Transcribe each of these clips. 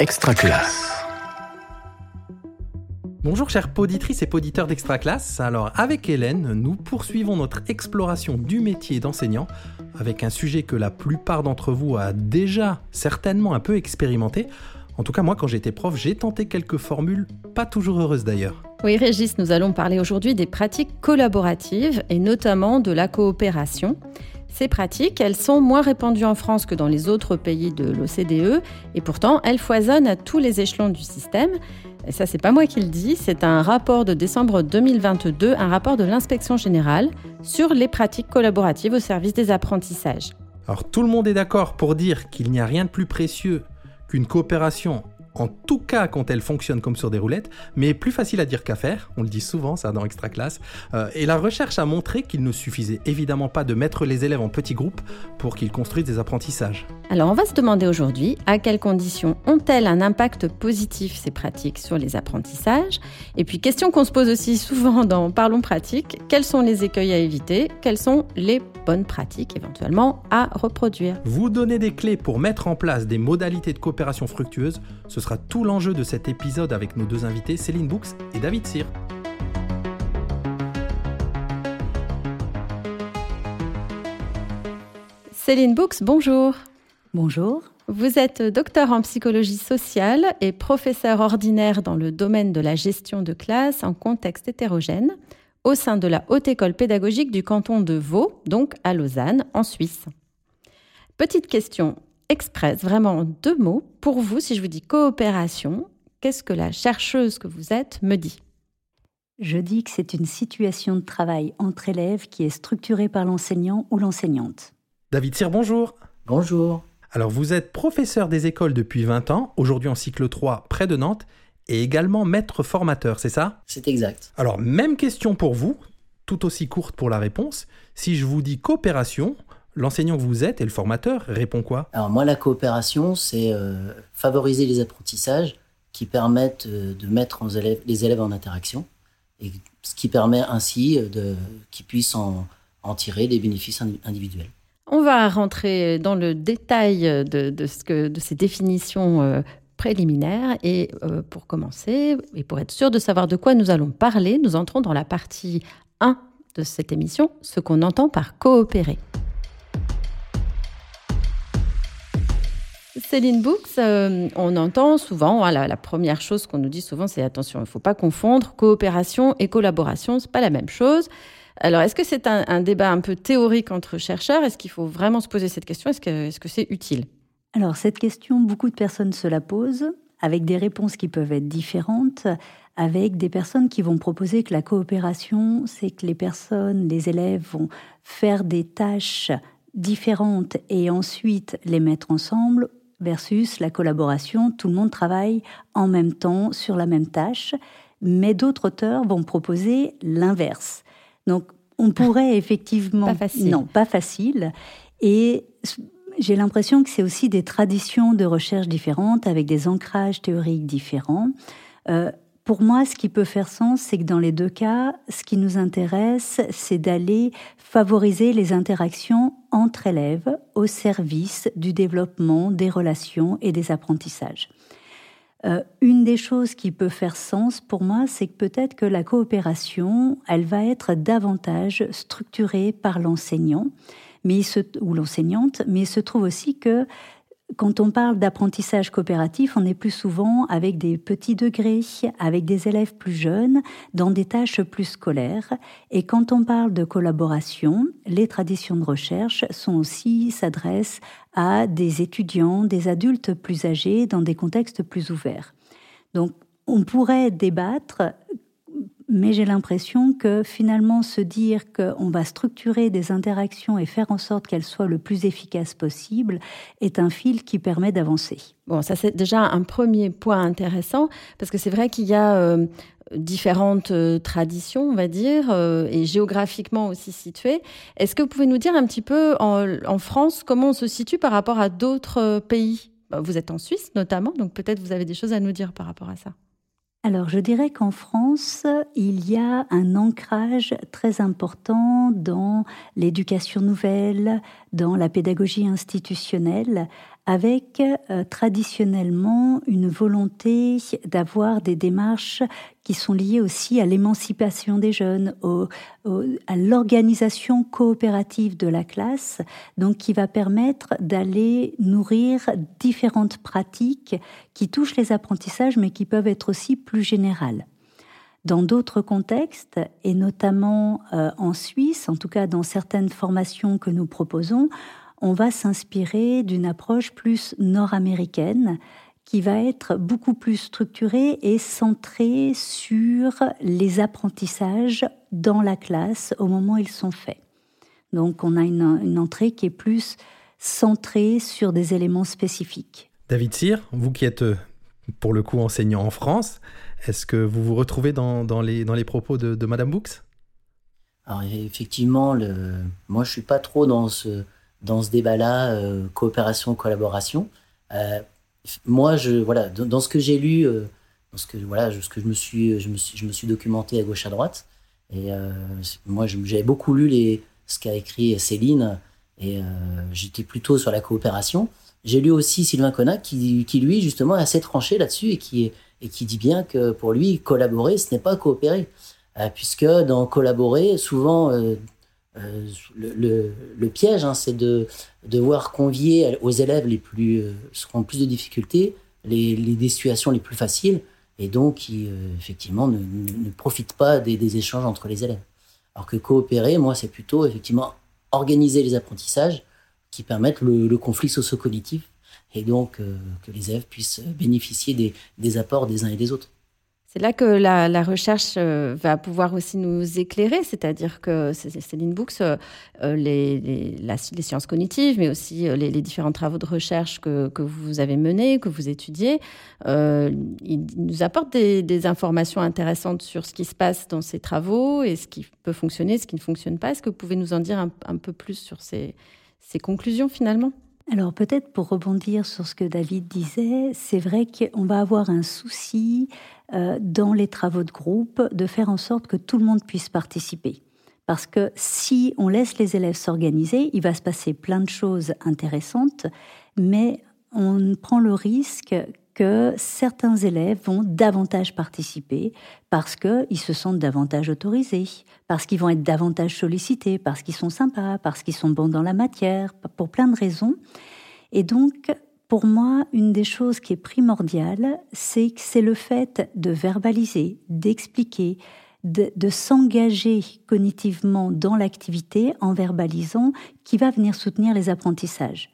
Extra classe. Bonjour chers poditrices et poditeurs d'Extra classe. Alors avec Hélène, nous poursuivons notre exploration du métier d'enseignant avec un sujet que la plupart d'entre vous a déjà certainement un peu expérimenté. En tout cas, moi, quand j'étais prof, j'ai tenté quelques formules, pas toujours heureuses d'ailleurs. Oui, Régis, nous allons parler aujourd'hui des pratiques collaboratives et notamment de la coopération. Ces pratiques, elles sont moins répandues en France que dans les autres pays de l'OCDE et pourtant elles foisonnent à tous les échelons du système. Ça, c'est pas moi qui le dis, c'est un rapport de décembre 2022, un rapport de l'inspection générale sur les pratiques collaboratives au service des apprentissages. Alors tout le monde est d'accord pour dire qu'il n'y a rien de plus précieux qu'une coopération en tout cas quand elle fonctionne comme sur des roulettes, mais plus facile à dire qu'à faire, on le dit souvent ça dans Extra Classe, euh, et la recherche a montré qu'il ne suffisait évidemment pas de mettre les élèves en petits groupes pour qu'ils construisent des apprentissages. Alors on va se demander aujourd'hui à quelles conditions ont-elles un impact positif ces pratiques sur les apprentissages, et puis question qu'on se pose aussi souvent dans Parlons pratique, quels sont les écueils à éviter, quelles sont les bonnes pratiques éventuellement à reproduire? Vous donner des clés pour mettre en place des modalités de coopération fructueuses, ce sera tout l'enjeu de cet épisode avec nos deux invités, Céline Books et David Cyr. Céline Books, bonjour. Bonjour. Vous êtes docteur en psychologie sociale et professeur ordinaire dans le domaine de la gestion de classe en contexte hétérogène au sein de la Haute École pédagogique du canton de Vaud, donc à Lausanne, en Suisse. Petite question, express, vraiment deux mots. Pour vous, si je vous dis coopération, qu'est-ce que la chercheuse que vous êtes me dit? Je dis que c'est une situation de travail entre élèves qui est structurée par l'enseignant ou l'enseignante. David Cyr, bonjour. Bonjour. Alors vous êtes professeur des écoles depuis 20 ans, aujourd'hui en cycle 3 près de Nantes, et également maître formateur, c'est ça? C'est exact. Alors même question pour vous, tout aussi courte pour la réponse. Si je vous dis coopération, l'enseignant que vous êtes et le formateur répond quoi? Alors moi, la coopération, c'est euh, favoriser les apprentissages qui permettent euh, de mettre les élèves en interaction, et ce qui permet ainsi euh, de, qu'ils puissent en, tirer des bénéfices individuels. On va rentrer dans le détail de, ce que, de ces définitions préliminaires. Et pour commencer, et pour être sûr de savoir de quoi nous allons parler, nous entrons dans la partie 1 de cette émission, ce qu'on entend par coopérer. Céline Books, euh, on entend souvent, hein, la, première chose qu'on nous dit souvent, c'est attention, il ne faut pas confondre coopération et collaboration, c'est pas la même chose. Alors, est-ce que c'est un, débat un peu théorique entre chercheurs? Est-ce qu'il faut vraiment se poser cette question? Est-ce que c'est utile? Alors, cette question, beaucoup de personnes se la posent, avec des réponses qui peuvent être différentes, avec des personnes qui vont proposer que la coopération, c'est que les personnes, les élèves vont faire des tâches différentes et ensuite les mettre ensemble versus la collaboration, tout le monde travaille en même temps sur la même tâche, mais d'autres auteurs vont proposer l'inverse. Donc on pourrait effectivement... pas facile. Non, pas facile. Et j'ai l'impression que c'est aussi des traditions de recherche différentes, avec des ancrages théoriques différents. Euh, pour moi, ce qui peut faire sens, c'est que dans les deux cas, ce qui nous intéresse, c'est d'aller favoriser les interactions entre élèves au service du développement des relations et des apprentissages. Euh, une des choses qui peut faire sens pour moi, c'est que peut-être que la coopération, elle va être davantage structurée par l'enseignant mais ou l'enseignante, mais il se trouve aussi que quand on parle d'apprentissage coopératif, on est plus souvent avec des petits degrés, avec des élèves plus jeunes, dans des tâches plus scolaires. Et quand on parle de collaboration, les traditions de recherche sont aussi s'adressent à des étudiants, des adultes plus âgés, dans des contextes plus ouverts. Donc, on pourrait débattre mais j'ai l'impression que finalement se dire qu'on va structurer des interactions et faire en sorte qu'elles soient le plus efficaces possible est un fil qui permet d'avancer. Bon, ça c'est déjà un premier point intéressant parce que c'est vrai qu'il y a euh, différentes euh, traditions, on va dire, euh, et géographiquement aussi situées. Est-ce que vous pouvez nous dire un petit peu en, France comment on se situe par rapport à d'autres pays? Vous êtes en Suisse notamment, donc peut-être vous avez des choses à nous dire par rapport à ça. Alors, je dirais qu'en France, il y a un ancrage très important dans l'éducation nouvelle, dans la pédagogie institutionnelle, avec euh, traditionnellement une volonté d'avoir des démarches qui sont liées aussi à l'émancipation des jeunes, à l'organisation coopérative de la classe, donc qui va permettre d'aller nourrir différentes pratiques qui touchent les apprentissages, mais qui peuvent être aussi plus générales. Dans d'autres contextes, et notamment euh, en Suisse, en tout cas dans certaines formations que nous proposons, on va s'inspirer d'une approche plus nord-américaine qui va être beaucoup plus structurée et centrée sur les apprentissages dans la classe au moment où ils sont faits. Donc on a une, entrée qui est plus centrée sur des éléments spécifiques. David Cyr, vous qui êtes pour le coup enseignant en France, est-ce que vous vous retrouvez dans, les, dans les propos de, de Madame Books? Alors effectivement, le... moi je suis pas trop dans ce, dans ce débat-là, euh, coopération, collaboration. Euh, moi, je, voilà, dans, ce que j'ai lu, euh, dans ce que, voilà, ce que je me, suis, je, me suis, je me suis documenté à gauche à droite, et moi, j'avais beaucoup lu les, ce qu'a écrit Céline, et j'étais plutôt sur la coopération. J'ai lu aussi Sylvain Connac, qui, qui, lui, justement, est assez tranché là-dessus, et qui, et qui dit bien que pour lui, collaborer, ce n'est pas coopérer. puisque dans collaborer, souvent, euh, le, piège, hein, c'est de devoir convier aux élèves les plus, euh, seront plus de difficultés, les, les, situations les plus faciles, et donc qui, euh, effectivement, ne, ne, profitent pas des, des, échanges entre les élèves. Alors que coopérer, moi, c'est plutôt, effectivement, organiser les apprentissages qui permettent le, le conflit socio-cognitif, et donc que les élèves puissent bénéficier des, des apports des uns et des autres. C'est là que la, recherche euh, va pouvoir aussi nous éclairer, c'est-à-dire que Céline Books, euh, euh, les, les, sciences cognitives, mais aussi les, différents travaux de recherche que, vous avez menés, que vous étudiez, ils nous apportent des, informations intéressantes sur ce qui se passe dans ces travaux et ce qui peut fonctionner, ce qui ne fonctionne pas. Est-ce que vous pouvez nous en dire un, peu plus sur ces conclusions finalement? Alors peut-être pour rebondir sur ce que David disait, c'est vrai qu'on va avoir un souci euh, dans les travaux de groupe de faire en sorte que tout le monde puisse participer. Parce que si on laisse les élèves s'organiser, il va se passer plein de choses intéressantes, mais on prend le risque que certains élèves vont davantage participer parce qu'ils se sentent davantage autorisés, parce qu'ils vont être davantage sollicités, parce qu'ils sont sympas, parce qu'ils sont bons dans la matière, pour plein de raisons. Et donc, pour moi, une des choses qui est primordiale, c'est que c'est le fait de verbaliser, d'expliquer, de, de s'engager cognitivement dans l'activité en verbalisant qui va venir soutenir les apprentissages.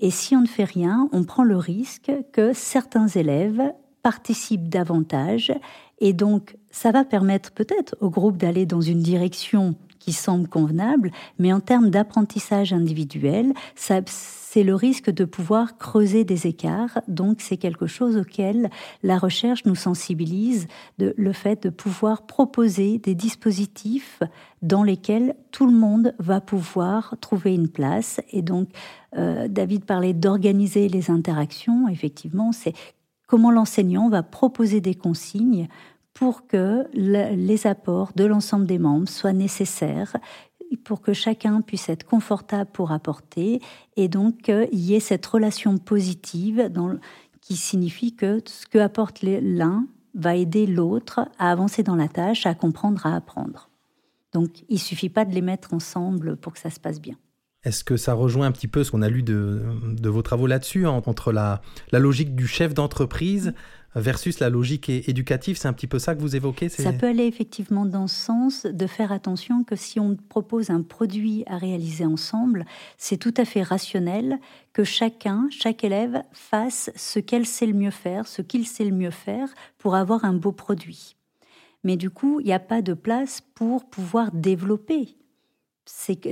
Et si on ne fait rien, on prend le risque que certains élèves participent davantage. Et donc ça va permettre peut-être au groupe d'aller dans une direction qui semble convenable, mais en termes d'apprentissage individuel, c'est le risque de pouvoir creuser des écarts. Donc c'est quelque chose auquel la recherche nous sensibilise, de, le fait de pouvoir proposer des dispositifs dans lesquels tout le monde va pouvoir trouver une place. Et donc euh, David parlait d'organiser les interactions. Effectivement, c'est comment l'enseignant va proposer des consignes pour que les apports de l'ensemble des membres soient nécessaires pour que chacun puisse être confortable pour apporter et donc qu'il y ait cette relation positive qui signifie que ce que apporte l'un va aider l'autre à avancer dans la tâche, à comprendre, à apprendre. Donc il suffit pas de les mettre ensemble pour que ça se passe bien. Est-ce que ça rejoint un petit peu ce qu'on a lu de, vos travaux là-dessus, entre la, la, logique du chef d'entreprise versus la logique éducative. C'est un petit peu ça que vous évoquez Ça peut aller effectivement dans ce sens de faire attention que si on propose un produit à réaliser ensemble, c'est tout à fait rationnel que chacun, chaque élève fasse ce qu'elle sait le mieux faire, ce qu'il sait le mieux faire pour avoir un beau produit. Mais du coup, il n'y a pas de place pour pouvoir développer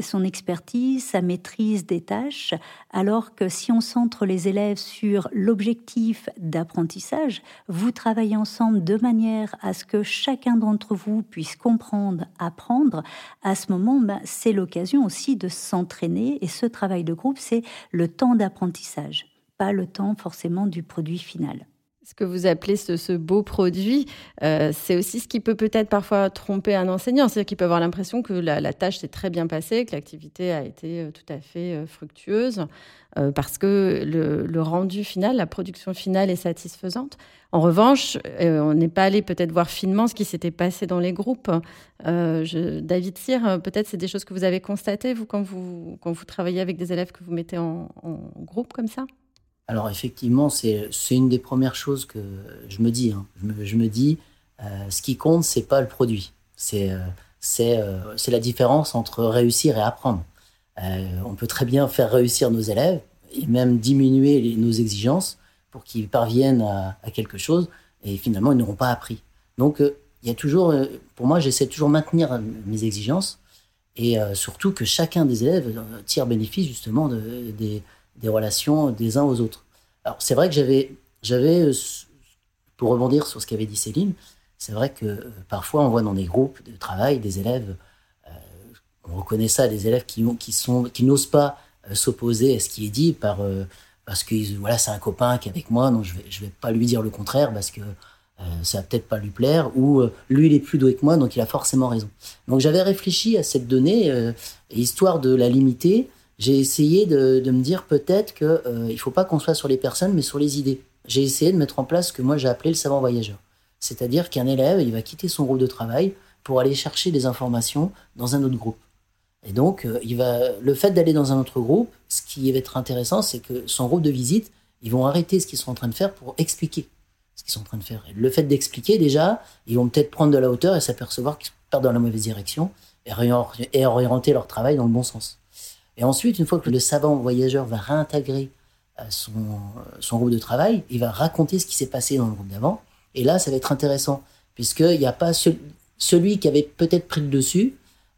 son expertise, sa maîtrise des tâches, alors que si on centre les élèves sur l'objectif d'apprentissage, vous travaillez ensemble de manière à ce que chacun d'entre vous puisse comprendre, apprendre, à ce moment, ben, c'est l'occasion aussi de s'entraîner et ce travail de groupe, c'est le temps d'apprentissage, pas le temps forcément du produit final. Ce que vous appelez ce, beau produit, euh, c'est aussi ce qui peut peut-être parfois tromper un enseignant. C'est-à-dire qu'il peut avoir l'impression que la, tâche s'est très bien passée, que l'activité a été euh, tout à fait euh, fructueuse, parce que le, rendu final, la production finale est satisfaisante. En revanche, on n'est pas allé peut-être voir finement ce qui s'était passé dans les groupes. David Cyr, peut-être c'est des choses que vous avez constatées, vous, quand vous, quand vous travaillez avec des élèves que vous mettez en groupe comme ça? Alors effectivement, c'est une des premières choses que je me dis. Hein. Je, me, dis, euh, ce qui compte, c'est pas le produit. C'est euh, euh, la différence entre réussir et apprendre. on peut très bien faire réussir nos élèves et même diminuer nos exigences pour qu'ils parviennent à, à, quelque chose et finalement ils n'auront pas appris. Donc il y a toujours, pour moi, j'essaie toujours de maintenir mes exigences et surtout que chacun des élèves tire bénéfice justement de, des des relations des uns aux autres. Alors c'est vrai que j'avais, j'avais, euh, pour rebondir sur ce qu'avait dit Céline, c'est vrai que euh, parfois on voit dans des groupes de travail des élèves, euh, on reconnaît ça, des élèves qui, qui, sont, qui n'osent pas s'opposer à ce qui est dit par, parce que voilà, c'est un copain qui est avec moi, donc je vais, je vais pas lui dire le contraire parce que ça va peut-être pas lui plaire, ou lui il est plus doué que moi, donc il a forcément raison. Donc j'avais réfléchi à cette donnée, histoire de la limiter, j'ai essayé de, me dire peut-être qu'il euh, ne faut pas qu'on soit sur les personnes, mais sur les idées. J'ai essayé de mettre en place ce que moi j'ai appelé le savant voyageur. C'est-à-dire qu'un élève, il va quitter son groupe de travail pour aller chercher des informations dans un autre groupe. Et donc, euh, le fait d'aller dans un autre groupe, ce qui va être intéressant, c'est que son groupe de visite, ils vont arrêter ce qu'ils sont en train de faire pour expliquer ce qu'ils sont en train de faire. Le fait d'expliquer, déjà, ils vont peut-être prendre de la hauteur et s'apercevoir qu'ils partent dans la mauvaise direction et orienter leur travail dans le bon sens. Et ensuite, une fois que le savant voyageur va réintégrer euh, son, groupe de travail, il va raconter ce qui s'est passé dans le groupe d'avant. Et là, ça va être intéressant, puisqu'il n'y a pas celui qui avait peut-être pris le dessus,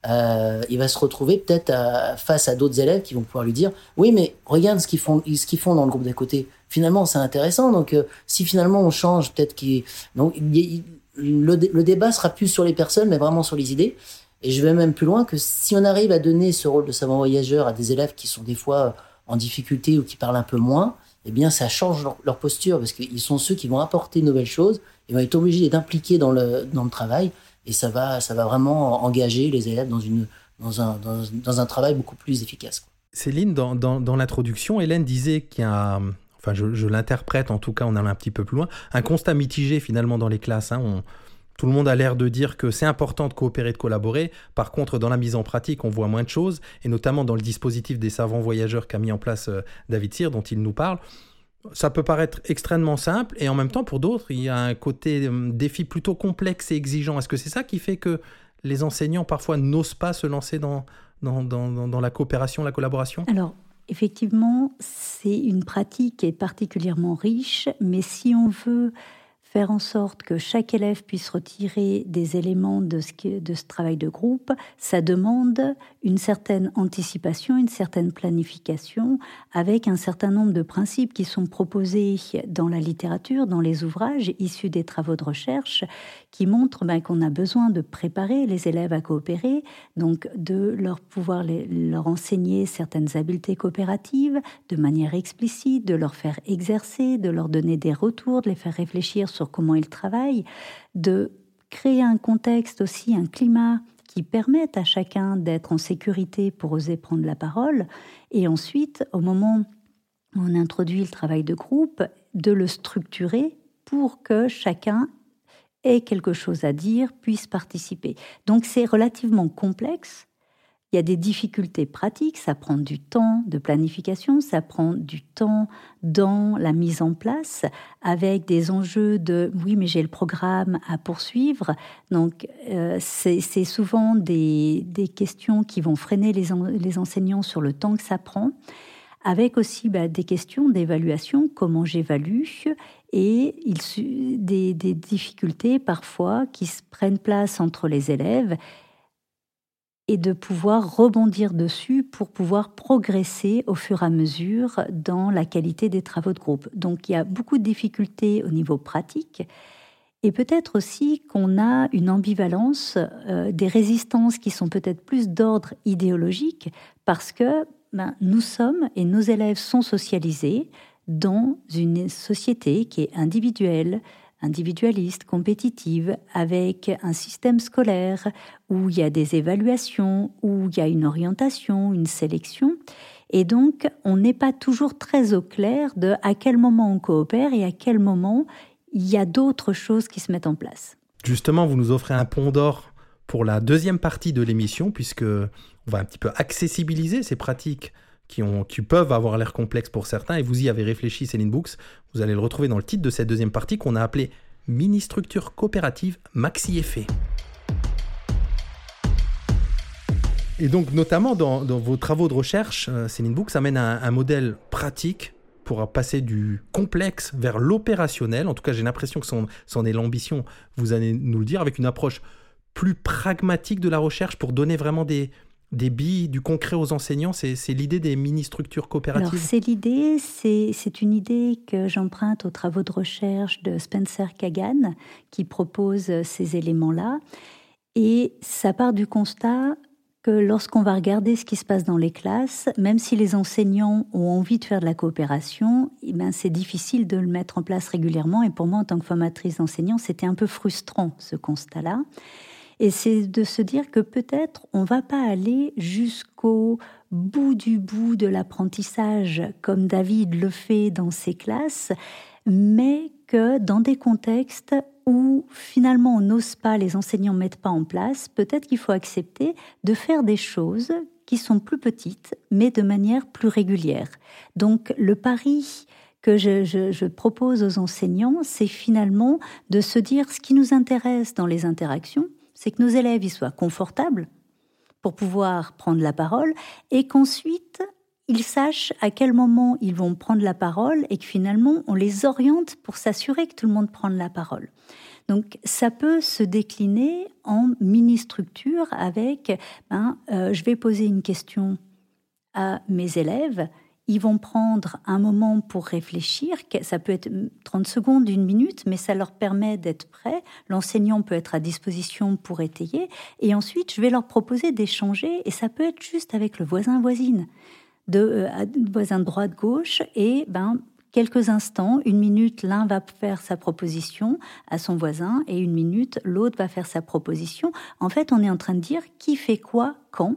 euh, il va se retrouver peut-être face à d'autres élèves qui vont pouvoir lui dire oui mais regarde ce qu'ils font ce qu'ils font dans le groupe d'à côté. Finalement c'est intéressant. Donc euh, si finalement on change peut-être qu'il donc le, débat sera plus sur les personnes mais vraiment sur les idées et je vais même plus loin que si on arrive à donner ce rôle de savant voyageur à des élèves qui sont des fois en difficulté ou qui parlent un peu moins, eh bien, ça change leur, posture parce qu'ils sont ceux qui vont apporter de nouvelles choses et vont être obligés d'impliquer dans le, dans le travail. Et ça va, ça va vraiment engager les élèves dans, une, dans, un, dans, un travail beaucoup plus efficace. Céline, dans, dans, l'introduction, Hélène disait qu'il y a enfin je, je l'interprète en tout cas, on allait un petit peu plus loin, un constat mitigé finalement dans les classes. Hein. Tout le monde a l'air de dire que c'est important de coopérer, de collaborer. Par contre, dans la mise en pratique, on voit moins de choses, et notamment dans le dispositif des savants voyageurs qu'a mis en place euh, David Cyr, dont il nous parle. Ça peut paraître extrêmement simple, et en même temps, pour d'autres, il y a un côté euh, défi plutôt complexe et exigeant. Est-ce que c'est ça qui fait que les enseignants parfois n'osent pas se lancer dans, dans, la coopération, la collaboration? Alors, effectivement, c'est une pratique qui est particulièrement riche, mais si on veut faire en sorte que chaque élève puisse retirer des éléments de ce, travail de groupe, ça demande une certaine anticipation, une certaine planification, avec un certain nombre de principes qui sont proposés dans la littérature, dans les ouvrages issus des travaux de recherche, qui montrent ben, qu'on a besoin de préparer les élèves à coopérer, donc de leur pouvoir leur enseigner certaines habiletés coopératives de manière explicite, de leur faire exercer, de leur donner des retours, de les faire réfléchir sur comment ils travaillent, de créer un contexte aussi, un climat qui permette à chacun d'être en sécurité pour oser prendre la parole, et ensuite, au moment où on introduit le travail de groupe, de le structurer pour que chacun ait quelque chose à dire, puisse participer. Donc c'est relativement complexe, il y a des difficultés pratiques, ça prend du temps de planification, ça prend du temps dans la mise en place, avec des enjeux de oui, mais j'ai le programme à poursuivre. Donc, euh, c'est souvent des, questions qui vont freiner les, les, enseignants sur le temps que ça prend, avec aussi bah, des questions d'évaluation, comment j'évalue, et des, des difficultés parfois qui se prennent place entre les élèves et de pouvoir rebondir dessus pour pouvoir progresser au fur et à mesure dans la qualité des travaux de groupe. Donc il y a beaucoup de difficultés au niveau pratique et peut-être aussi qu'on a une ambivalence, euh, des résistances qui sont peut-être plus d'ordre idéologique parce que ben, nous sommes et nos élèves sont socialisés dans une société qui est individuelle, individualiste, compétitive, avec un système scolaire où il y a des évaluations, où il y a une orientation, une sélection. Et donc, on n'est pas toujours très au clair de à quel moment on coopère et à quel moment il y a d'autres choses qui se mettent en place. Justement, vous nous offrez un pont d'or pour la deuxième partie de l'émission, puisque on va un petit peu accessibiliser ces pratiques qui, ont, qui peuvent avoir l'air complexes pour certains, et vous y avez réfléchi, Céline Books. Vous allez le retrouver dans le titre de cette deuxième partie qu'on a appelé Mini-structure coopérative maxi-effet. Et donc, notamment dans, vos travaux de recherche, euh, Céline Books amène un, un modèle pratique pour passer du complexe vers l'opérationnel. En tout cas, j'ai l'impression que c'en est l'ambition, vous allez nous le dire, avec une approche plus pragmatique de la recherche pour donner vraiment des, des billes, du concret aux enseignants C'est l'idée des mini-structures coopératives c'est l'idée, c'est une idée que j'emprunte aux travaux de recherche de Spencer Kagan, qui propose ces éléments-là. Et ça part du constat que lorsqu'on va regarder ce qui se passe dans les classes, même si les enseignants ont envie de faire de la coopération, eh ben c'est difficile de le mettre en place régulièrement. Et pour moi, en tant que formatrice d'enseignants, c'était un peu frustrant ce constat-là. Et c'est de se dire que peut-être on va pas aller jusqu'au bout du bout de l'apprentissage comme David le fait dans ses classes, mais que dans des contextes où finalement on n'ose pas, les enseignants mettent pas en place, peut-être qu'il faut accepter de faire des choses qui sont plus petites, mais de manière plus régulière. Donc le pari que je propose aux enseignants, c'est finalement de se dire ce qui nous intéresse dans les interactions, c'est que nos élèves y soient confortables pour pouvoir prendre la parole et qu'ensuite ils sachent à quel moment ils vont prendre la parole et que finalement on les oriente pour s'assurer que tout le monde prenne la parole. Donc ça peut se décliner en mini-structure avec, ben, euh, je vais poser une question à mes élèves ils vont prendre un moment pour réfléchir. Ça peut être 30 secondes, une minute, mais ça leur permet d'être prêts. L'enseignant peut être à disposition pour étayer. Et ensuite, je vais leur proposer d'échanger. Et ça peut être juste avec le voisin-voisine, de euh, voisin de droite-gauche. Et ben, quelques instants, une minute, l'un va faire sa proposition à son voisin et une minute, l'autre va faire sa proposition. En fait, on est en train de dire qui fait quoi, quand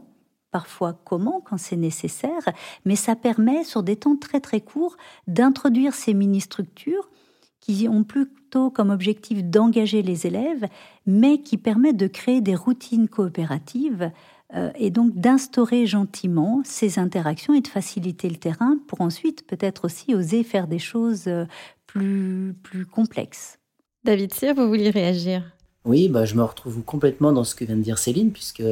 parfois comment quand c'est nécessaire, mais ça permet sur des temps très très courts d'introduire ces mini-structures qui ont plutôt comme objectif d'engager les élèves, mais qui permettent de créer des routines coopératives euh, et donc d'instaurer gentiment ces interactions et de faciliter le terrain pour ensuite peut-être aussi oser faire des choses euh, plus, plus complexes. David Cyr, vous vouliez réagir? Oui, bah, je me retrouve complètement dans ce que vient de dire Céline, puisque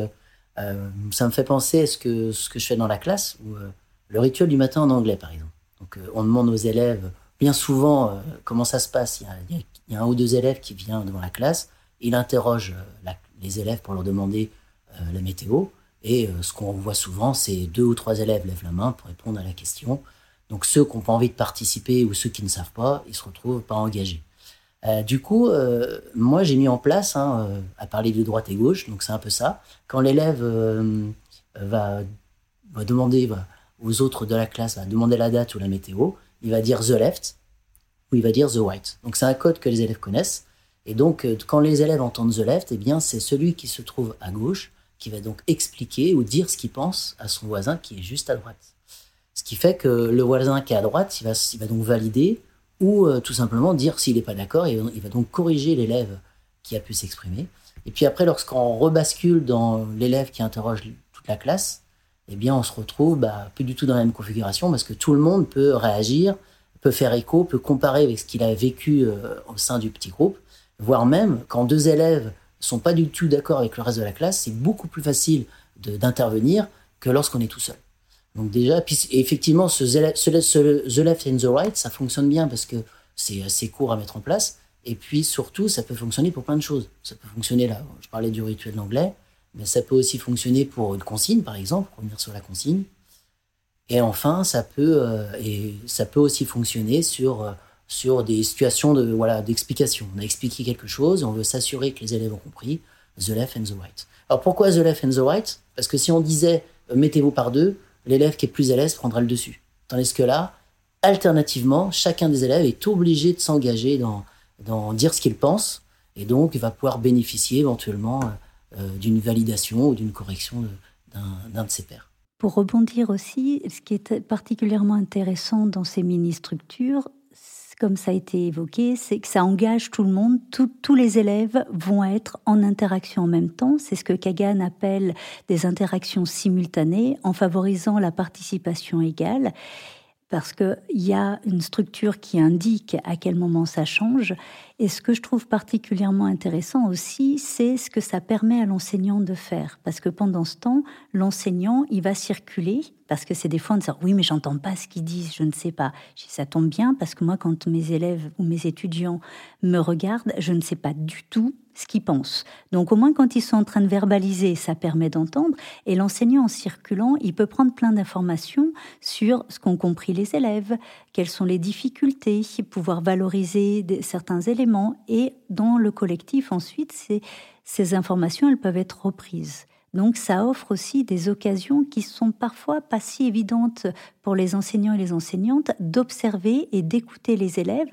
euh, ça me fait penser à ce que, je fais dans la classe, euh, le rituel du matin en anglais, par exemple. Donc, euh, on demande aux élèves, bien souvent, comment ça se passe. Il y, a, un ou deux élèves qui viennent devant la classe, il interroge les élèves pour leur demander la météo. Et ce qu'on voit souvent, c'est deux ou trois élèves lèvent la main pour répondre à la question. Donc ceux qui n'ont pas envie de participer ou ceux qui ne savent pas, ils se retrouvent pas engagés. Euh, du coup, euh, moi, j'ai mis en place, hein, euh, à parler de droite et gauche, donc c'est un peu ça. Quand l'élève va, va, demander aux autres de la classe, va demander la date ou la météo, il va dire the left ou il va dire the right. Donc c'est un code que les élèves connaissent. Et donc, quand les élèves entendent the left, eh bien, c'est celui qui se trouve à gauche qui va donc expliquer ou dire ce qu'il pense à son voisin qui est juste à droite. Ce qui fait que le voisin qui est à droite, il va donc valider ou euh, tout simplement dire s'il n'est pas d'accord, et il va donc corriger l'élève qui a pu s'exprimer. Et puis après, lorsqu'on rebascule dans l'élève qui interroge toute la classe, eh bien, on se retrouve bah, plus du tout dans la même configuration parce que tout le monde peut réagir, peut faire écho, peut comparer avec ce qu'il a vécu euh, au sein du petit groupe, voire même quand deux élèves sont pas du tout d'accord avec le reste de la classe, c'est beaucoup plus facile d'intervenir que lorsqu'on est tout seul. Donc déjà, puis effectivement, ce, The Left and the Right, ça fonctionne bien parce que c'est assez court à mettre en place. Et puis surtout, ça peut fonctionner pour plein de choses. Ça peut fonctionner là, je parlais du rituel d'anglais, mais ça peut aussi fonctionner pour une consigne, par exemple, revenir sur la consigne. Et enfin, ça peut, euh, et ça peut aussi fonctionner sur, euh, sur des situations de voilà d'explication. On a expliqué quelque chose, on veut s'assurer que les élèves ont compris. The left and the right. Alors pourquoi the left and the right? Parce que si on disait euh, mettez-vous par deux, l'élève qui est plus à l'aise prendra le dessus. Tandis que là, alternativement, chacun des élèves est obligé de s'engager dans, dire ce qu'il pense et donc va pouvoir bénéficier éventuellement euh, d'une validation ou d'une correction d'un de ses pairs. Pour rebondir aussi, ce qui est particulièrement intéressant dans ces mini-structures, comme ça a été évoqué, c'est que ça engage tout le monde. tous les élèves vont être en interaction en même temps. C'est ce que Kagan appelle des interactions simultanées en favorisant la participation égale parce qu'il y a une structure qui indique à quel moment ça change. Et ce que je trouve particulièrement intéressant aussi, c'est ce que ça permet à l'enseignant de faire. Parce que pendant ce temps, l'enseignant, il va circuler, parce que c'est des fois, on dit, oui, mais j'entends pas ce qu'ils disent, je ne sais pas. ça tombe bien, parce que moi, quand mes élèves ou mes étudiants me regardent, je ne sais pas du tout ce qu'ils pensent. Donc au moins quand ils sont en train de verbaliser, ça permet d'entendre. Et l'enseignant en circulant, il peut prendre plein d'informations sur ce qu'ont compris les élèves, quelles sont les difficultés, pouvoir valoriser certains éléments. Et dans le collectif, ensuite, ces informations, elles peuvent être reprises. Donc ça offre aussi des occasions qui sont parfois pas si évidentes pour les enseignants et les enseignantes d'observer et d'écouter les élèves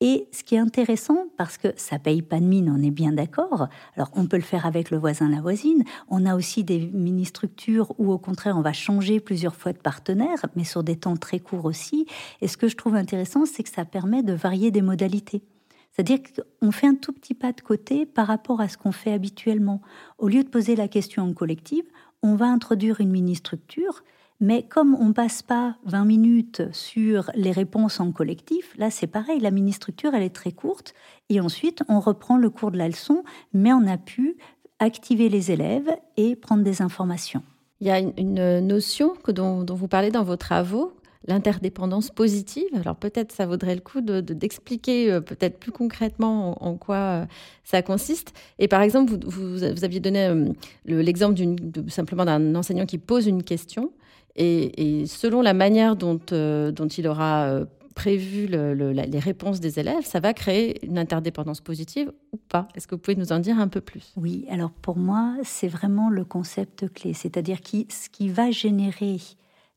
et ce qui est intéressant, parce que ça paye pas de mine, on est bien d'accord. Alors, on peut le faire avec le voisin, la voisine. On a aussi des mini-structures où, au contraire, on va changer plusieurs fois de partenaire, mais sur des temps très courts aussi. Et ce que je trouve intéressant, c'est que ça permet de varier des modalités. C'est-à-dire qu'on fait un tout petit pas de côté par rapport à ce qu'on fait habituellement. Au lieu de poser la question en collective, on va introduire une mini-structure mais comme on passe pas 20 minutes sur les réponses en collectif, là c'est pareil, la mini-structure elle est très courte et ensuite on reprend le cours de la leçon, mais on a pu activer les élèves et prendre des informations. Il y a une notion que dont, vous parlez dans vos travaux, l'interdépendance positive. Alors peut-être ça vaudrait le coup d'expliquer de, peut-être plus concrètement en, quoi euh, ça consiste. Et par exemple, vous, vous, aviez donné euh, l'exemple simplement d'un enseignant qui pose une question. Et, selon la manière dont, euh, il aura euh, prévu les réponses des élèves, ça va créer une interdépendance positive ou pas. Est-ce que vous pouvez nous en dire un peu plus? Oui, alors pour moi, c'est vraiment le concept clé, c'est-à-dire qui, ce qui va générer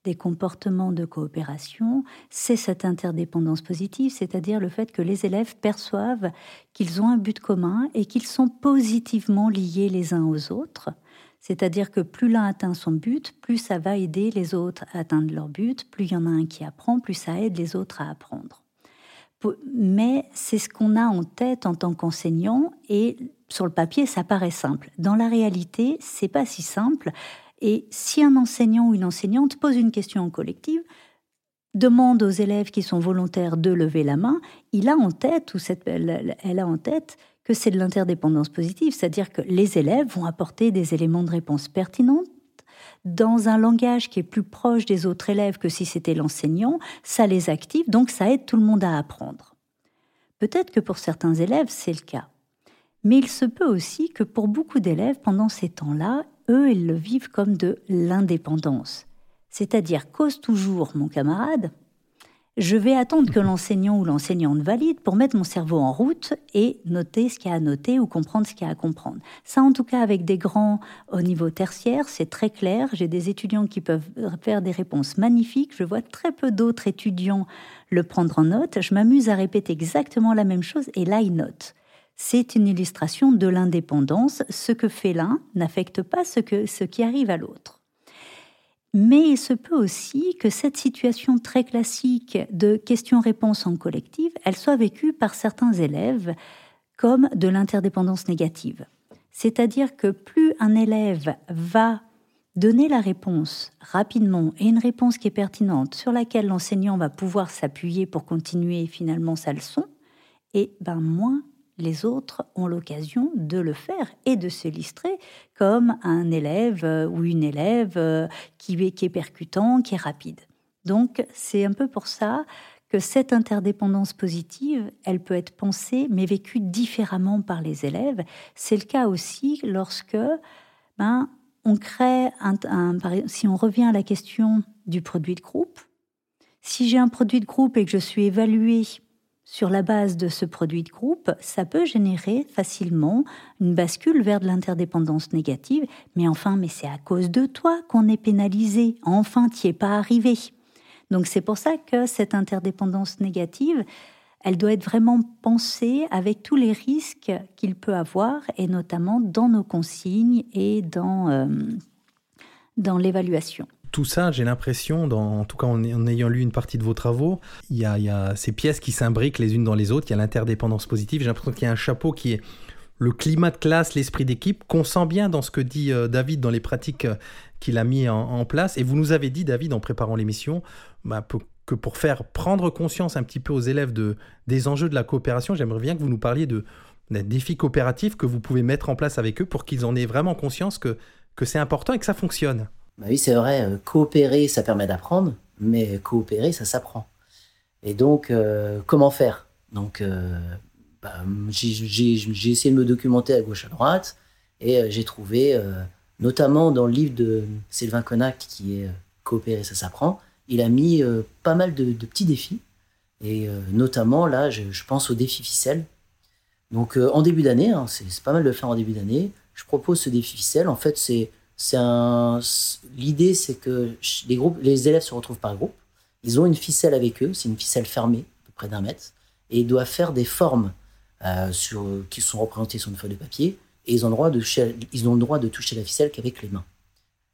des comportements de coopération, c'est cette interdépendance positive, c'est-à-dire le fait que les élèves perçoivent qu'ils ont un but commun et qu'ils sont positivement liés les uns aux autres. C'est-à-dire que plus l'un atteint son but, plus ça va aider les autres à atteindre leur but, plus il y en a un qui apprend, plus ça aide les autres à apprendre. Mais c'est ce qu'on a en tête en tant qu'enseignant et sur le papier, ça paraît simple. Dans la réalité, c'est pas si simple. Et si un enseignant ou une enseignante pose une question en collective, demande aux élèves qui sont volontaires de lever la main, il a en tête, ou cette, elle a en tête, que c'est de l'interdépendance positive, c'est-à-dire que les élèves vont apporter des éléments de réponse pertinents dans un langage qui est plus proche des autres élèves que si c'était l'enseignant, ça les active, donc ça aide tout le monde à apprendre. Peut-être que pour certains élèves, c'est le cas. Mais il se peut aussi que pour beaucoup d'élèves, pendant ces temps-là, eux, ils le vivent comme de l'indépendance. C'est-à-dire, cause toujours mon camarade, je vais attendre que l'enseignant ou l'enseignante valide pour mettre mon cerveau en route et noter ce qu'il y a à noter ou comprendre ce qu'il y a à comprendre. Ça, en tout cas, avec des grands au niveau tertiaire, c'est très clair. J'ai des étudiants qui peuvent faire des réponses magnifiques. Je vois très peu d'autres étudiants le prendre en note. Je m'amuse à répéter exactement la même chose et là, ils notent. C'est une illustration de l'indépendance. Ce que fait l'un n'affecte pas ce, que, ce qui arrive à l'autre. Mais il se peut aussi que cette situation très classique de questions-réponses en collective, elle soit vécue par certains élèves comme de l'interdépendance négative. C'est-à-dire que plus un élève va donner la réponse rapidement et une réponse qui est pertinente sur laquelle l'enseignant va pouvoir s'appuyer pour continuer finalement sa leçon, et ben moins les autres ont l'occasion de le faire et de s'illustrer comme un élève euh, ou une élève euh, qui est, qui est percutant, qui est rapide. Donc c'est un peu pour ça que cette interdépendance positive, elle peut être pensée mais vécue différemment par les élèves. C'est le cas aussi lorsque ben, on crée un, si on revient à la question du produit de groupe, si j'ai un produit de groupe et que je suis évalué sur la base de ce produit de groupe, ça peut générer facilement une bascule vers de l'interdépendance négative. Mais enfin, mais c'est à cause de toi qu'on est pénalisé. Enfin, t'y es pas arrivé. Donc c'est pour ça que cette interdépendance négative, elle doit être vraiment pensée avec tous les risques qu'il peut avoir, et notamment dans nos consignes et dans, euh, dans l'évaluation. Tout ça, j'ai l'impression, en tout cas en, ayant lu une partie de vos travaux, il y, a, ces pièces qui s'imbriquent les unes dans les autres, il y a l'interdépendance positive, j'ai l'impression qu'il y a un chapeau qui est le climat de classe, l'esprit d'équipe, qu'on sent bien dans ce que dit euh, David dans les pratiques euh, qu'il a mis en, place. Et vous nous avez dit, David, en préparant l'émission, bah, que pour faire prendre conscience un petit peu aux élèves de, des enjeux de la coopération, j'aimerais bien que vous nous parliez de, des défis coopératifs que vous pouvez mettre en place avec eux pour qu'ils en aient vraiment conscience que c'est important et que ça fonctionne. Bah oui, c'est vrai, euh, coopérer, ça permet d'apprendre, mais coopérer, ça s'apprend. Et donc, euh, comment faire? Donc, euh, bah, j'ai essayé de me documenter à gauche, à droite, et j'ai trouvé, notamment dans le livre de Sylvain Connac, qui est Coopérer, ça s'apprend, il a mis pas mal de, petits défis. Et notamment, là, je, pense au défi ficelle. Donc, en début d'année, hein, c'est pas mal de le faire en début d'année, je propose ce défi ficelle. En fait, c'est un... l'idée, c'est que les, groupes, les élèves se retrouvent par groupe. Ils ont une ficelle avec eux, c'est une ficelle fermée, à peu près d'un mètre, et ils doivent faire des formes sur, qui sont représentées sur une feuille de papier, et ils ont, le droit de, ils ont le droit de toucher la ficelle qu'avec les mains.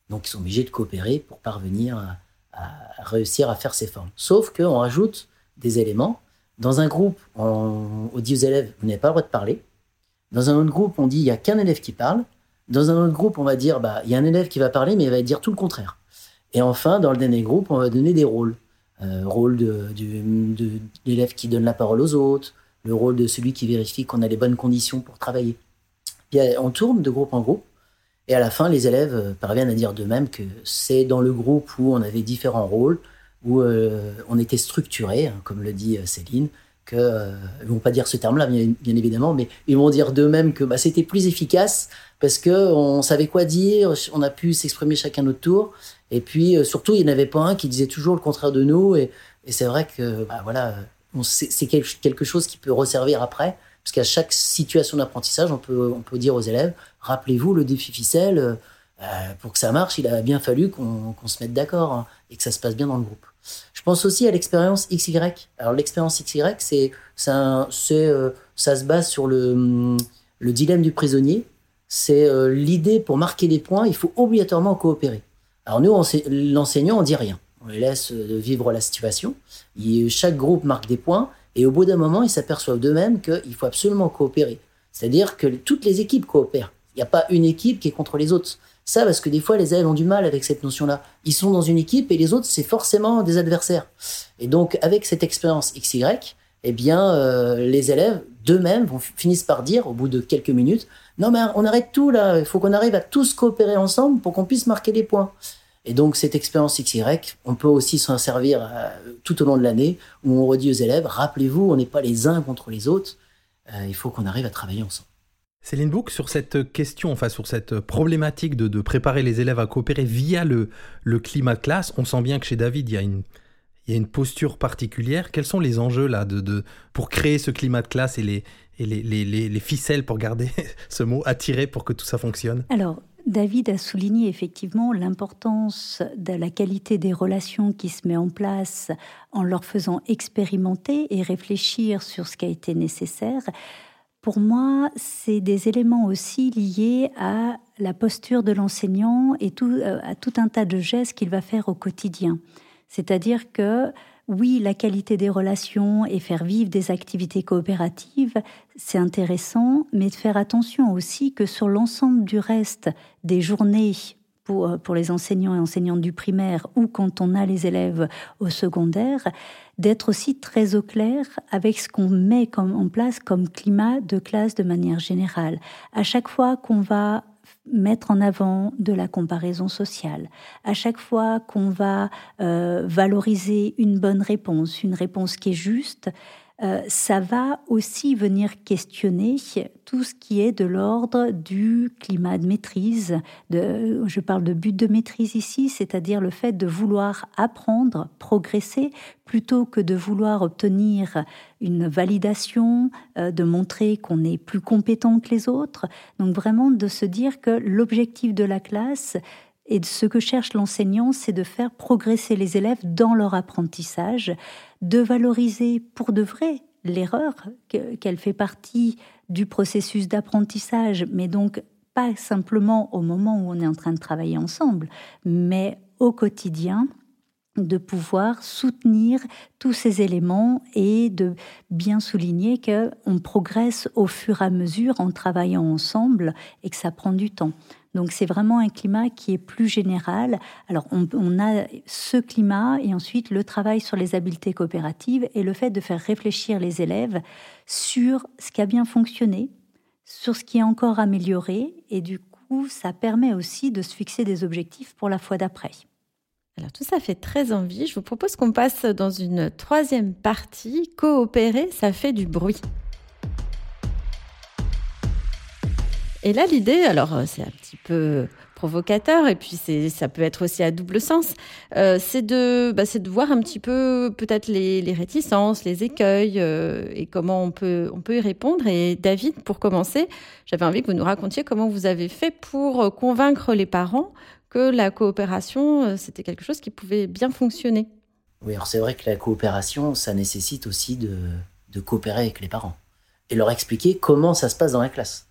Donc ils sont obligés de coopérer pour parvenir à, à réussir à faire ces formes. Sauf qu'on rajoute des éléments. Dans un groupe, on, dit aux élèves, vous n'avez pas le droit de parler. Dans un autre groupe, on dit, il n'y a qu'un élève qui parle. Dans un autre groupe, on va dire, bah, il y a un élève qui va parler, mais il va dire tout le contraire. Et enfin, dans le dernier groupe, on va donner des rôles. Euh, rôle de, l'élève qui donne la parole aux autres, le rôle de celui qui vérifie qu'on a les bonnes conditions pour travailler. Puis on tourne de groupe en groupe et à la fin, les élèves euh, parviennent à dire d'eux-mêmes que c'est dans le groupe où on avait différents rôles, où euh, on était structuré, hein, comme le dit euh, Céline, que euh, ils vont pas dire ce terme-là, bien, évidemment, mais ils vont dire d'eux-mêmes que bah, c'était plus efficace parce que on savait quoi dire, on a pu s'exprimer chacun notre tour, et puis surtout il n'y en avait pas un qui disait toujours le contraire de nous, et, et c'est vrai que bah, voilà, c'est quelque chose qui peut resservir après. Parce qu'à chaque situation d'apprentissage, on peut, on peut dire aux élèves, rappelez-vous le défi ficelle, euh, pour que ça marche, il a bien fallu qu'on se mette d'accord hein, et que ça se passe bien dans le groupe. Pense aussi à l'expérience XY. Alors l'expérience XY, c'est ça, euh, ça se base sur le, le dilemme du prisonnier. C'est euh, l'idée pour marquer des points, il faut obligatoirement coopérer. Alors nous, l'enseignant, on dit rien. On les laisse vivre la situation. chaque groupe marque des points et au bout d'un moment, ils s'aperçoivent d'eux-mêmes qu'il faut absolument coopérer. C'est-à-dire que toutes les équipes coopèrent. Il n'y a pas une équipe qui est contre les autres. Ça, parce que des fois, les élèves ont du mal avec cette notion-là. Ils sont dans une équipe et les autres, c'est forcément des adversaires. Et donc, avec cette expérience XY, eh bien, euh, les élèves d'eux-mêmes finissent par dire, au bout de quelques minutes, non mais on arrête tout là, il faut qu'on arrive à tous coopérer ensemble pour qu'on puisse marquer des points. Et donc, cette expérience XY, on peut aussi s'en servir euh, tout au long de l'année, où on redit aux élèves, rappelez-vous, on n'est pas les uns contre les autres, euh, il faut qu'on arrive à travailler ensemble. Céline Bouc, sur cette question, enfin sur cette problématique de, préparer les élèves à coopérer via le, le, climat de classe, on sent bien que chez David, il y a une, posture particulière. Quels sont les enjeux là pour créer ce climat de classe et les, ficelles, pour garder ce mot, attirés pour que tout ça fonctionne? Alors, David a souligné effectivement l'importance de la qualité des relations qui se met en place en leur faisant expérimenter et réfléchir sur ce qui a été nécessaire. Pour moi, c'est des éléments aussi liés à la posture de l'enseignant et euh, à tout un tas de gestes qu'il va faire au quotidien. C'est-à-dire que oui, la qualité des relations et faire vivre des activités coopératives, c'est intéressant, mais de faire attention aussi que sur l'ensemble du reste des journées pour, euh, pour les enseignants et enseignantes du primaire ou quand on a les élèves au secondaire, d'être aussi très au clair avec ce qu'on met comme, en place comme climat de classe de manière générale. À chaque fois qu'on va mettre en avant de la comparaison sociale. À chaque fois qu'on va euh, valoriser une bonne réponse, une réponse qui est juste, euh, ça va aussi venir questionner tout ce qui est de l'ordre du climat de maîtrise. De, je parle de but de maîtrise ici, c'est-à-dire le fait de vouloir apprendre, progresser, plutôt que de vouloir obtenir une validation, euh, de montrer qu'on est plus compétent que les autres. Donc vraiment de se dire que l'objectif de la classe, Et ce que cherche l'enseignant, c'est de faire progresser les élèves dans leur apprentissage, de valoriser pour de vrai l'erreur, qu'elle fait partie du processus d'apprentissage, mais donc pas simplement au moment où on est en train de travailler ensemble, mais au quotidien, de pouvoir soutenir tous ces éléments et de bien souligner qu'on progresse au fur et à mesure en travaillant ensemble et que ça prend du temps. Donc c'est vraiment un climat qui est plus général. Alors on, a ce climat et ensuite le travail sur les habiletés coopératives et le fait de faire réfléchir les élèves sur ce qui a bien fonctionné, sur ce qui est encore amélioré et du coup ça permet aussi de se fixer des objectifs pour la fois d'après. Alors tout ça fait très envie. Je vous propose qu'on passe dans une troisième partie. Coopérer, ça fait du bruit. Et là, l'idée, alors euh, c'est un petit peu provocateur et puis ça peut être aussi à double sens. Euh, c'est de bah, de voir un petit peu peut-être les, réticences, les écueils euh, et comment on peut on peut y répondre. Et David, pour commencer, j'avais envie que vous nous racontiez comment vous avez fait pour convaincre les parents que la coopération, c'était quelque chose qui pouvait bien fonctionner. Oui, alors c'est vrai que la coopération, ça nécessite aussi de, coopérer avec les parents et leur expliquer comment ça se passe dans la classe.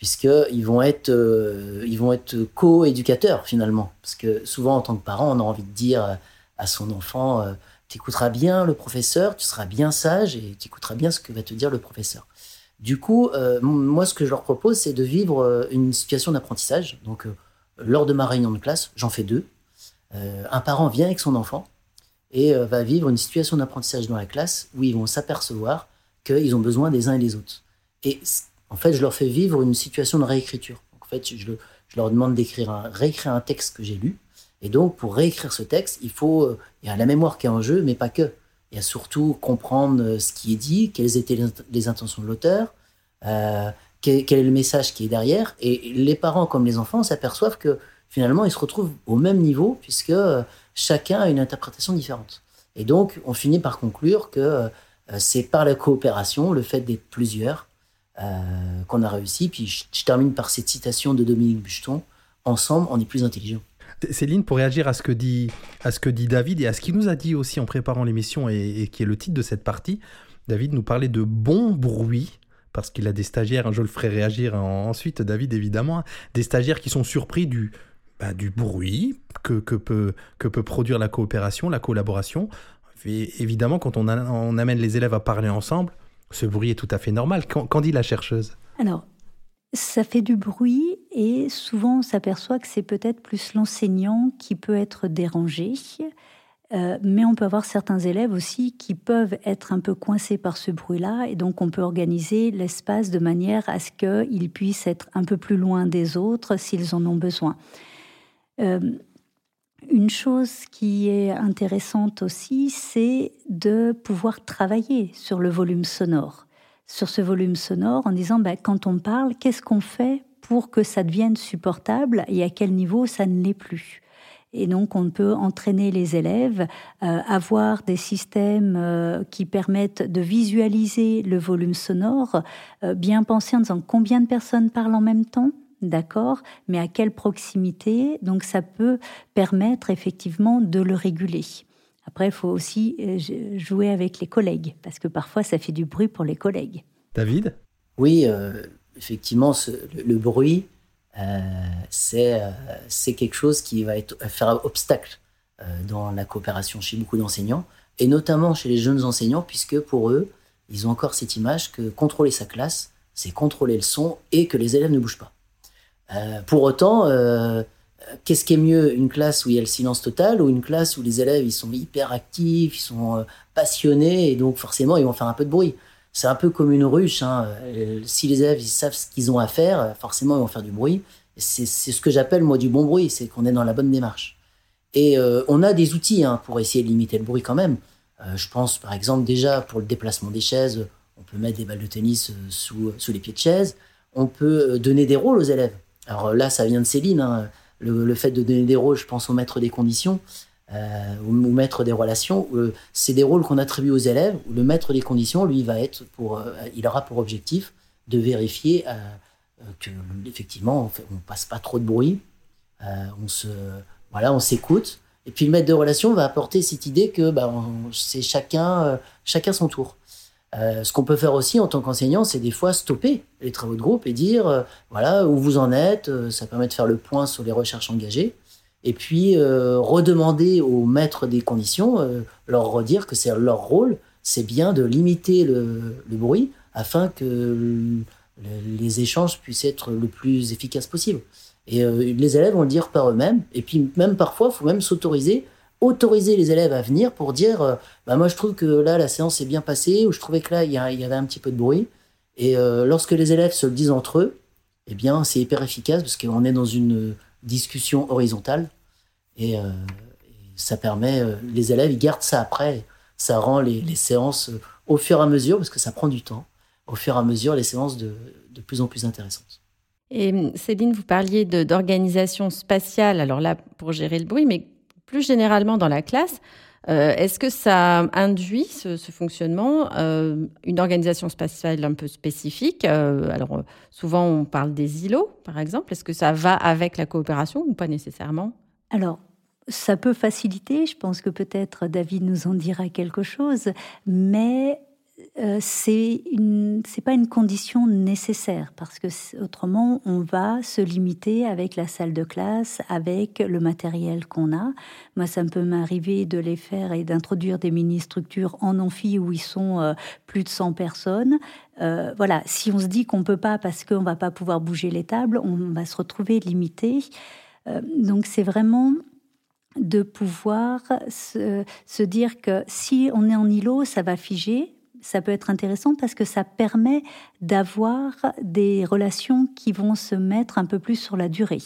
Puisqu'ils vont être, euh, être co-éducateurs finalement. Parce que souvent, en tant que parent, on a envie de dire à son enfant euh, Tu écouteras bien le professeur, tu seras bien sage et tu écouteras bien ce que va te dire le professeur. Du coup, moi, ce que je leur propose, c'est de vivre une situation d'apprentissage. Donc, lors de ma réunion de classe, j'en fais deux, euh, un parent vient avec son enfant et euh, va vivre une situation d'apprentissage dans la classe où ils vont s'apercevoir qu'ils ont besoin des uns et des autres. Et en fait, je leur fais vivre une situation de réécriture. En fait, je, leur demande d'écrire un, réécrire un texte que j'ai lu. Et donc, pour réécrire ce texte, il faut, euh, il y a la mémoire qui est en jeu, mais pas que. Il y a surtout comprendre ce qui est dit, quelles étaient les, intentions de l'auteur, quel, est le message qui est derrière. Et les parents comme les enfants s'aperçoivent que finalement, ils se retrouvent au même niveau puisque euh, chacun a une interprétation différente. Et donc, on finit par conclure que euh, c'est par la coopération, le fait d'être plusieurs, euh, qu'on a réussi. Puis je, termine par cette citation de Dominique Bucheton Ensemble, on est plus intelligent. Céline, pour réagir à ce que dit, à ce que dit David et à ce qu'il nous a dit aussi en préparant l'émission et, et, qui est le titre de cette partie, David nous parlait de bon bruit parce qu'il a des stagiaires, hein, je le ferai réagir ensuite, David évidemment, hein, des stagiaires qui sont surpris du, bah, du bruit que, que, peut, que peut produire la coopération, la collaboration. évidemment, quand on, amène les élèves à parler ensemble, ce bruit est tout à fait normal. Qu'en dit la chercheuse? Alors, ça fait du bruit et souvent on s'aperçoit que c'est peut-être plus l'enseignant qui peut être dérangé. Euh, mais on peut avoir certains élèves aussi qui peuvent être un peu coincés par ce bruit-là, et donc on peut organiser l'espace de manière à ce qu'ils puissent être un peu plus loin des autres s'ils en ont besoin. Euh, une chose qui est intéressante aussi, c'est de pouvoir travailler sur le volume sonore. Sur ce volume sonore, en disant, ben, quand on parle, qu'est-ce qu'on fait pour que ça devienne supportable et à quel niveau ça ne l'est plus? Et donc, on peut entraîner les élèves, euh, avoir des systèmes euh, qui permettent de visualiser le volume sonore, euh, bien penser en disant combien de personnes parlent en même temps, d'accord, mais à quelle proximité? Donc, ça peut permettre effectivement de le réguler. Après, il faut aussi jouer avec les collègues, parce que parfois, ça fait du bruit pour les collègues. David? Oui, effectivement, le, bruit, euh, euh, c'est quelque chose qui va être, faire obstacle euh, dans la coopération chez beaucoup d'enseignants, et notamment chez les jeunes enseignants, puisque pour eux, ils ont encore cette image que contrôler sa classe, c'est contrôler le son et que les élèves ne bougent pas. Pour autant, qu'est-ce qui est mieux Une classe où il y a le silence total ou une classe où les élèves ils sont hyper actifs, ils sont passionnés et donc forcément ils vont faire un peu de bruit c'est un peu comme une ruche. Hein. Euh, si les élèves ils savent ce qu'ils ont à faire, forcément ils vont faire du bruit. C'est ce que j'appelle moi du bon bruit, c'est qu'on est dans la bonne démarche. Et euh, on a des outils hein, pour essayer de limiter le bruit quand même. Euh, je pense par exemple déjà pour le déplacement des chaises, on peut mettre des balles de tennis sous, sous les pieds de chaises. On peut donner des rôles aux élèves. Alors là, ça vient de Céline. Hein. Le, fait de donner des rôles, je pense au maître des conditions. Euh, ou, maître des relations, euh, c'est des rôles qu'on attribue aux élèves, le maître des conditions, lui, va être pour, euh, il aura pour objectif de vérifier que effectivement on, ne passe pas trop de bruit, on se, voilà, on s'écoute. Et puis le maître de relation va apporter cette idée que bah, c'est chacun, chacun son tour. Ce qu'on peut faire aussi en tant qu'enseignant, c'est des fois stopper les travaux de groupe et dire voilà où vous en êtes. ça permet de faire le point sur les recherches engagées et puis euh, redemander aux maîtres des conditions, euh, leur redire que c'est leur rôle, c'est bien de limiter le, bruit afin que les échanges puissent être le plus efficaces possible. Et euh, les élèves vont le dire par eux-mêmes, et puis même parfois, il faut même s'autoriser, autoriser les élèves à venir pour dire, bah moi je trouve que là la séance est bien passée, ou je trouvais que là il y, avait un petit peu de bruit. Et lorsque les élèves se le disent entre eux, eh bien c'est hyper efficace parce qu'on est dans une discussion horizontale. Et, euh, ça permet, euh, les élèves, ils gardent ça après. Ça rend les, séances, euh, au fur et à mesure, parce que ça prend du temps, au fur et à mesure, les séances de, de plus en plus intéressantes. Et Céline, vous parliez d'organisation spatiale, alors là, pour gérer le bruit, mais plus généralement dans la classe. Est-ce que ça induit ce, fonctionnement, une organisation spatiale un peu spécifique Alors souvent on parle des îlots, par exemple. Est-ce que ça va avec la coopération ou pas nécessairement? Alors ça peut faciliter, je pense que peut-être David nous en dira quelque chose, mais euh, c'est pas une condition nécessaire parce que autrement on va se limiter avec la salle de classe, avec le matériel qu'on a. Moi, ça peut m'arriver de les faire et d'introduire des mini-structures en amphi où ils sont euh, plus de 100 personnes. Euh, voilà, si on se dit qu'on peut pas parce qu'on va pas pouvoir bouger les tables, on va se retrouver limité. donc c'est vraiment de pouvoir se, dire que si on est en îlot, ça va figer. Ça peut être intéressant parce que ça permet d'avoir des relations qui vont se mettre un peu plus sur la durée.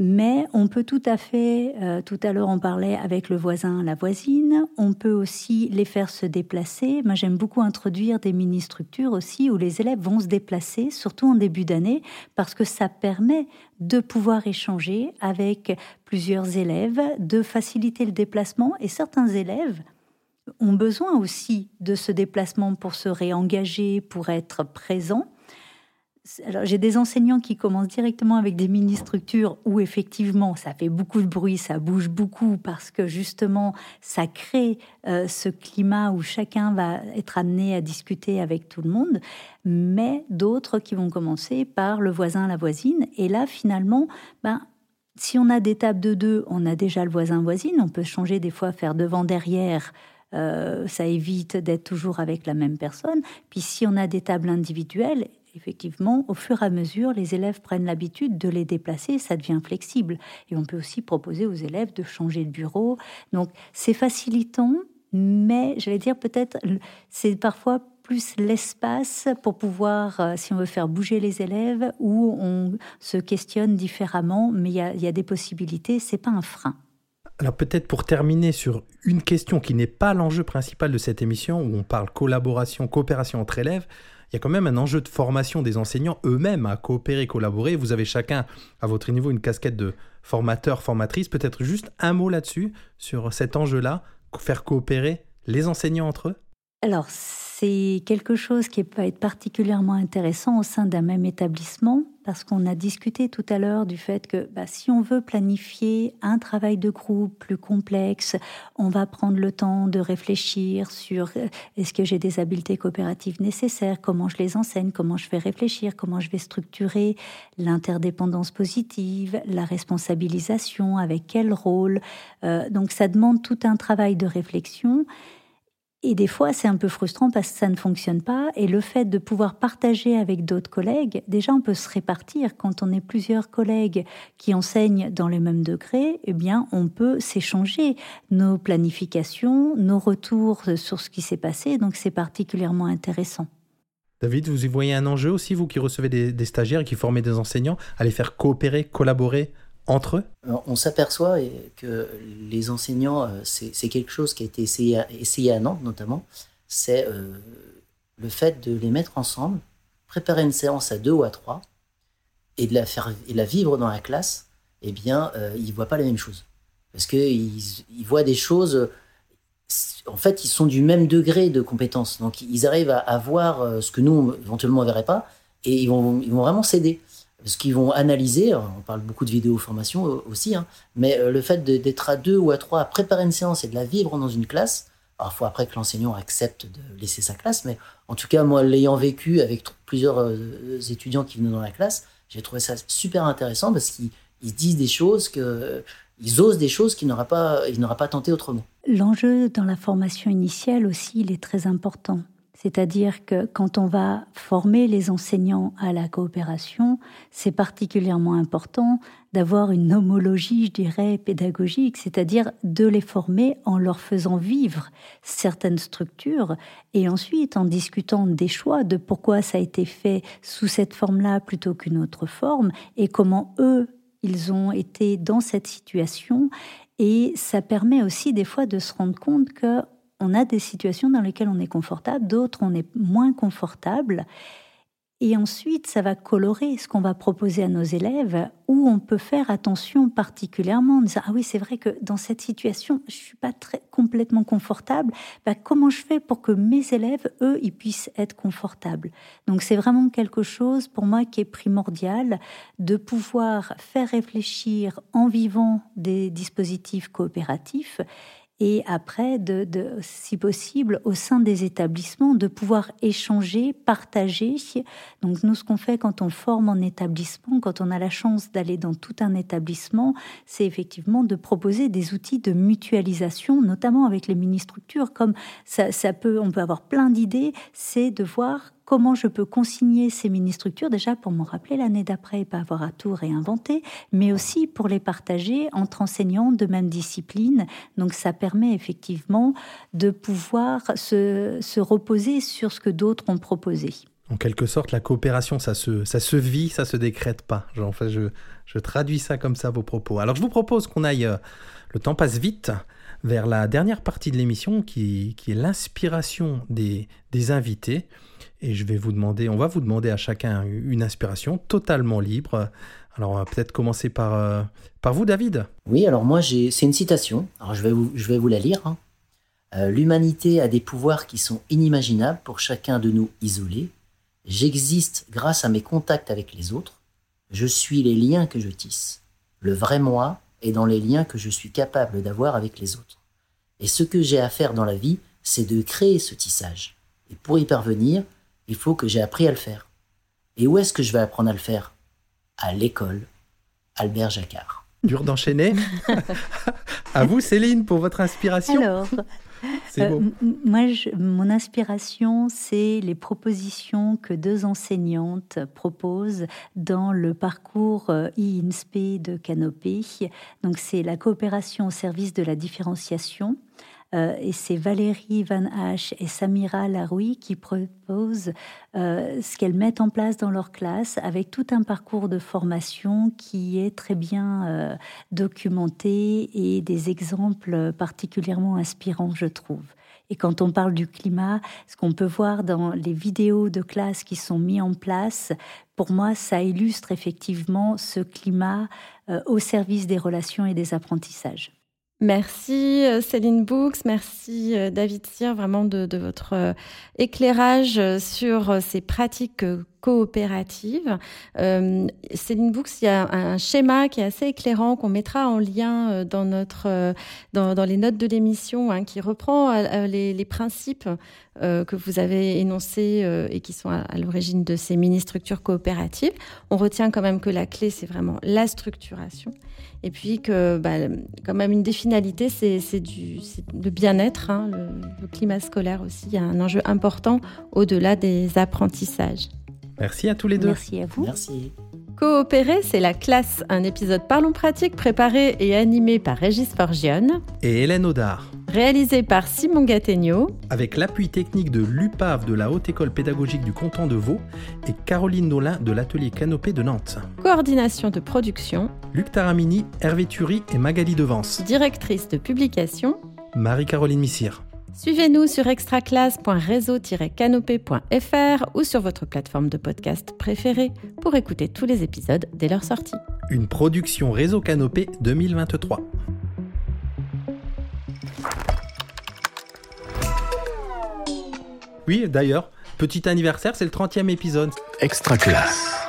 Mais on peut tout à fait, euh, tout à l'heure on parlait avec le voisin, la voisine, on peut aussi les faire se déplacer. Moi j'aime beaucoup introduire des mini-structures aussi où les élèves vont se déplacer, surtout en début d'année, parce que ça permet de pouvoir échanger avec plusieurs élèves, de faciliter le déplacement et certains élèves ont besoin aussi de ce déplacement pour se réengager, pour être présents alors j'ai des enseignants qui commencent directement avec des mini-structures où effectivement ça fait beaucoup de bruit, ça bouge beaucoup parce que justement ça crée euh, ce climat où chacun va être amené à discuter avec tout le monde, mais d'autres qui vont commencer par le voisin, la voisine, et là finalement, ben si on a des tables de deux, on a déjà le voisin-voisine, on peut changer des fois, faire devant-derrière. Euh, ça évite d'être toujours avec la même personne. Puis si on a des tables individuelles, effectivement, au fur et à mesure, les élèves prennent l'habitude de les déplacer, ça devient flexible. Et on peut aussi proposer aux élèves de changer de bureau. Donc, c'est facilitant, mais j'allais dire peut-être, c'est parfois plus l'espace pour pouvoir, euh, si on veut faire bouger les élèves, où on se questionne différemment, mais il y, a, des possibilités, c'est pas un frein. Alors peut-être pour terminer sur une question qui n'est pas l'enjeu principal de cette émission, où on parle collaboration, coopération entre élèves, il y a quand même un enjeu de formation des enseignants eux-mêmes à coopérer, collaborer. Vous avez chacun à votre niveau une casquette de formateur, formatrice. Peut-être juste un mot là-dessus, sur cet enjeu-là, faire coopérer les enseignants entre eux? Alors, c'est quelque chose qui peut être particulièrement intéressant au sein d'un même établissement parce qu'on a discuté tout à l'heure du fait que bah, si on veut planifier un travail de groupe plus complexe, on va prendre le temps de réfléchir sur euh, est-ce que j'ai des habiletés coopératives nécessaires, comment je les enseigne, comment je vais réfléchir, comment je vais structurer l'interdépendance positive, la responsabilisation, avec quel rôle. Euh, donc ça demande tout un travail de réflexion. Et des fois, c'est un peu frustrant parce que ça ne fonctionne pas. Et le fait de pouvoir partager avec d'autres collègues, déjà, on peut se répartir. Quand on est plusieurs collègues qui enseignent dans les mêmes degrés, eh bien, on peut s'échanger nos planifications, nos retours sur ce qui s'est passé. Donc, c'est particulièrement intéressant. David, vous y voyez un enjeu aussi, vous qui recevez des, des stagiaires et qui formez des enseignants, à les faire coopérer, collaborer On s'aperçoit que les enseignants, euh, c'est quelque chose qui a été essayé à, Nantes notamment, c'est euh, le fait de les mettre ensemble, préparer une séance à deux ou à trois, et de la, faire, et la vivre dans la classe, eh bien, euh, ils ne voient pas la même chose. Parce qu'ils ils voient des choses, en fait, ils sont du même degré de compétence. Donc, ils arrivent à, voir ce que nous, éventuellement, on ne verrait pas, et ils vont, ils vont vraiment s'aider. Ce qu'ils vont analyser, on parle beaucoup de vidéo formation aussi, hein, mais le fait d'être à deux ou à trois à préparer une séance et de la vivre dans une classe, alors, il faut après que l'enseignant accepte de laisser sa classe, mais en tout cas, moi, l'ayant vécu avec plusieurs étudiants qui venaient dans la classe, j'ai trouvé ça super intéressant parce qu'ils disent des choses que ils osent des choses qu'ils n'auraient pas, pas tenté autrement. L'enjeu dans la formation initiale aussi, il est très important. C'est-à-dire que quand on va former les enseignants à la coopération, c'est particulièrement important d'avoir une homologie, je dirais, pédagogique, c'est-à-dire de les former en leur faisant vivre certaines structures et ensuite en discutant des choix de pourquoi ça a été fait sous cette forme-là plutôt qu'une autre forme et comment eux, ils ont été dans cette situation. Et ça permet aussi des fois de se rendre compte que on a des situations dans lesquelles on est confortable, d'autres on est moins confortable. Et ensuite, ça va colorer ce qu'on va proposer à nos élèves, où on peut faire attention particulièrement en disant ah oui c'est vrai que dans cette situation je suis pas très complètement confortable. Bah, comment je fais pour que mes élèves eux ils puissent être confortables? Donc c'est vraiment quelque chose pour moi qui est primordial de pouvoir faire réfléchir en vivant des dispositifs coopératifs et après, de, si possible, au sein des établissements, de pouvoir échanger, partager. Donc nous, ce qu'on fait quand on forme en établissement, quand on a la chance d'aller dans tout un établissement, c'est effectivement de proposer des outils de mutualisation, notamment avec les mini-structures, comme ça, ça peut, on peut avoir plein d'idées, c'est de voir comment je peux consigner ces mini-structures, déjà pour m'en rappeler l'année d'après et pas avoir à tout réinventer, mais aussi pour les partager entre enseignants de même discipline. Donc ça permet effectivement de pouvoir se, se reposer sur ce que d'autres ont proposé. En quelque sorte, la coopération, ça se, ça se vit, ça se décrète pas. Enfin, je, je traduis ça comme ça, vos propos. Alors, je vous propose qu'on aille, euh, le temps passe vite, vers la dernière partie de l'émission qui, qui est l'inspiration des, des invités. Et je vais vous demander, on va vous demander à chacun une inspiration totalement libre. Alors, on va peut-être commencer par, euh, par vous, David. Oui, alors moi, c'est une citation. Alors, je vais vous, je vais vous la lire. Hein. Euh, l'humanité a des pouvoirs qui sont inimaginables pour chacun de nous isolés. J'existe grâce à mes contacts avec les autres. Je suis les liens que je tisse. Le vrai moi est dans les liens que je suis capable d'avoir avec les autres. Et ce que j'ai à faire dans la vie, c'est de créer ce tissage. Et pour y parvenir, il faut que j'ai appris à le faire. Et où est-ce que je vais apprendre à le faire? À l'école, Albert Jacquard. Dur d'enchaîner. à vous, Céline, pour votre inspiration. Alors, euh, moi, mon inspiration, c'est les propositions que deux enseignantes proposent dans le parcours euh, INSP de Canopé. Donc, c'est la coopération au service de la différenciation euh, et c'est Valérie Van Hache et Samira Laroui qui proposent euh, ce qu'elles mettent en place dans leur classe avec tout un parcours de formation qui est très bien euh, documenté et des exemples particulièrement inspirants, je trouve. Et quand on parle du climat, ce qu'on peut voir dans les vidéos de classe qui sont mises en place, pour moi, ça illustre effectivement ce climat au service des relations et des apprentissages. Merci euh, Céline Books, merci euh, David Cyr vraiment de, votre euh, éclairage sur ces pratiques coopérative. Euh, Céline Books, il y a un schéma qui est assez éclairant qu'on mettra en lien euh, dans, notre, euh, dans, les notes de l'émission, hein, qui reprend euh, les, principes que vous avez énoncés et qui sont à, à l'origine de ces mini-structures coopératives. On retient quand même que la clé, c'est vraiment la structuration. Et puis que, bah, quand même, une des finalités, c'est le bien-être, hein, le, le climat scolaire aussi. Il y a un enjeu important au-delà des apprentissages. Merci à tous les deux. Merci à vous. Merci. Coopérer, c'est la classe, un épisode Parlons pratique préparé et animé par Régis Forgione Et Hélène Audard. Réalisé par Simon Gattegno. Avec l'appui technique de l'UPAV de la Haute École Pédagogique du Canton de Vaud et Caroline Nolin de l'Atelier Canopé de Nantes. Coordination de production. Luc Taramini, Hervé Thury et Magali Devance. Directrice de publication. Marie-Caroline Missire. Suivez-nous sur extraclasse.réseau-canopé.fr ou sur votre plateforme de podcast préférée pour écouter tous les épisodes dès leur sortie. Une production Réseau Canopé 2023. Oui, d'ailleurs, petit anniversaire, c'est le 30e épisode. Extra classe.